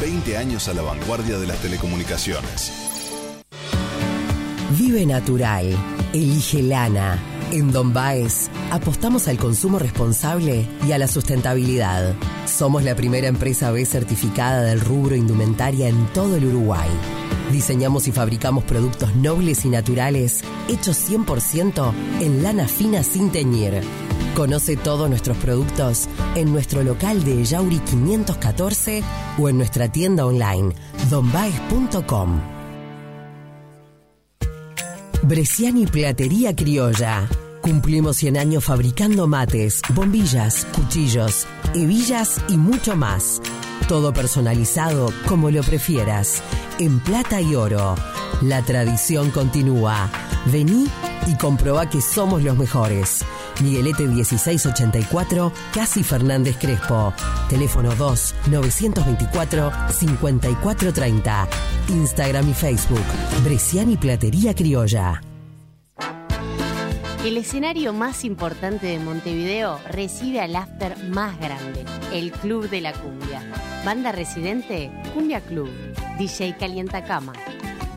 20 años a la vanguardia de las telecomunicaciones. Vive natural. Elige lana. En Don Baez apostamos al consumo responsable y a la sustentabilidad. Somos la primera empresa B certificada del rubro indumentaria en todo el Uruguay. Diseñamos y fabricamos productos nobles y naturales hechos 100% en lana fina sin teñir. Conoce todos nuestros productos en nuestro local de Yauri 514 o en nuestra tienda online donbaez.com. Bresciani Platería Criolla. Cumplimos 100 años fabricando mates, bombillas, cuchillos, hebillas y mucho más. Todo personalizado como lo prefieras, en plata y oro. La tradición continúa. Vení y comprobá que somos los mejores. Miguelete 1684, Casi Fernández Crespo. Teléfono 2 924 5430. Instagram y Facebook. Bresciani Platería Criolla. El escenario más importante de Montevideo recibe al after más grande, el Club de la Cumbia. Banda residente, Cumbia Club. DJ Calienta Cama.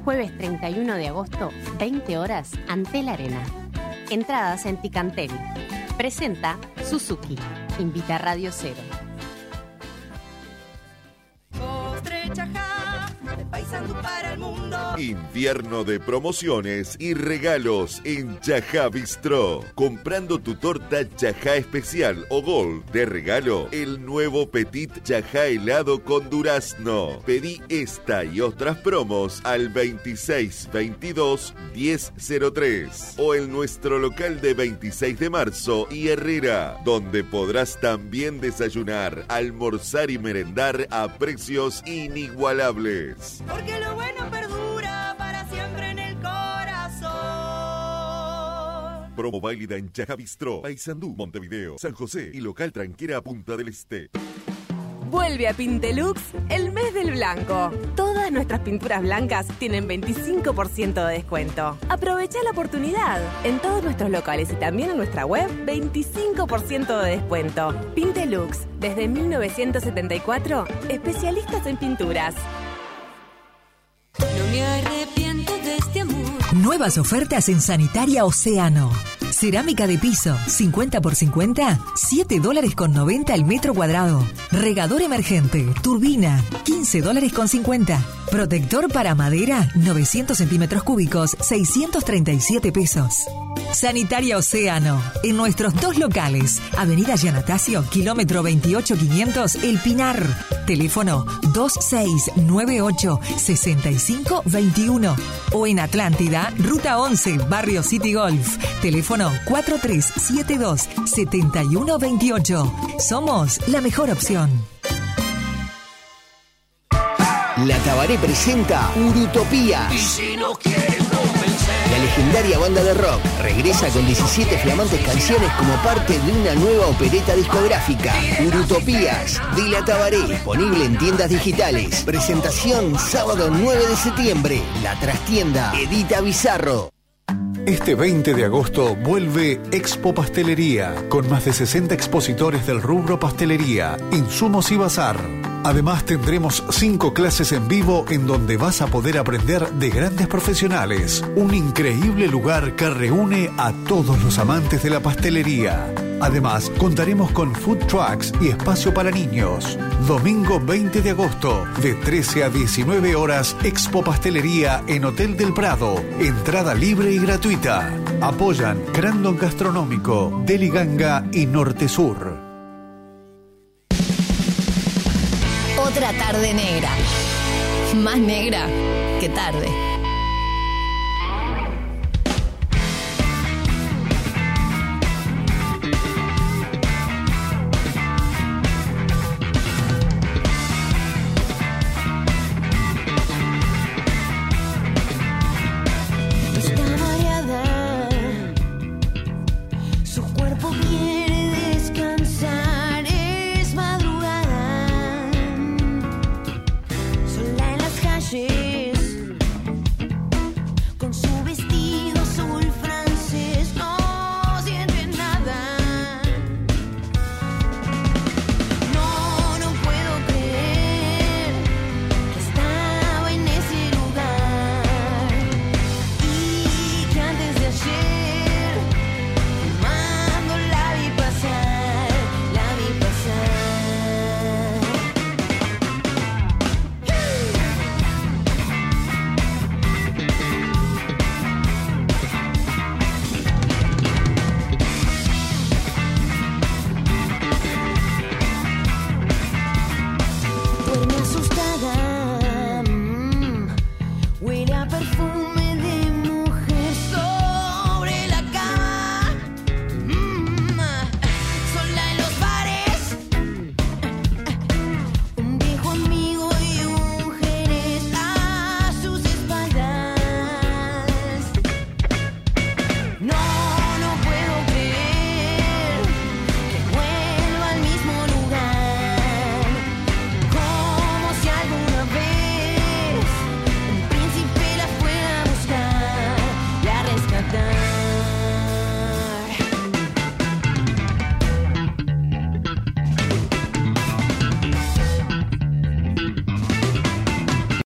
Jueves 31 de agosto, 20 horas, ante la arena. Entradas en Ticantel. Presenta Suzuki. Invita Radio Cero. Invierno de promociones y regalos en Chajá Bistró. Comprando tu torta Chajá Especial o Gold de regalo, el nuevo Petit Chajá helado con durazno. Pedí esta y otras promos al 2622 1003 o en nuestro local de 26 de marzo y Herrera, donde podrás también desayunar, almorzar y merendar a precios inigualables. Porque lo bueno perdura para siempre en el corazón. Promo válida en Chajá Bistró, Paysandú, Montevideo, San José y local tranquera Punta del Este. Vuelve a Pintelux el mes del blanco. Todas nuestras pinturas blancas tienen 25% de descuento. Aprovecha la oportunidad. En todos nuestros locales y también en nuestra web, 25% de descuento. Pintelux, desde 1974, especialistas en pinturas. Nuevas ofertas en Sanitaria Océano. Cerámica de piso, 50 por 50, 7 dólares con 90 el metro cuadrado. Regador emergente, turbina, 15 dólares con 50. Protector para madera, 900 centímetros cúbicos, 637 pesos. Sanitaria Océano, en nuestros dos locales, Avenida Yanatacio, kilómetro 28500, El Pinar. Teléfono 2698-6521. O en Atlántida, Ruta 11, Barrio City Golf. Teléfono 4372-7128. Somos la mejor opción. La Tabaré presenta Urutopías. si no convencer. La legendaria banda de rock regresa con 17 flamantes canciones como parte de una nueva opereta discográfica. Urutopías, de la Tabaré, disponible en tiendas digitales. Presentación sábado 9 de septiembre. La trastienda Edita Bizarro. Este 20 de agosto vuelve Expo Pastelería, con más de 60 expositores del rubro pastelería, insumos y bazar. Además tendremos cinco clases en vivo en donde vas a poder aprender de grandes profesionales. Un increíble lugar que reúne a todos los amantes de la pastelería. Además, contaremos con food trucks y espacio para niños. Domingo 20 de agosto, de 13 a 19 horas, Expo Pastelería en Hotel del Prado. Entrada libre y gratuita. Apoyan Crandon Gastronómico, Deliganga y Norte Sur. Otra tarde negra. Más negra que tarde.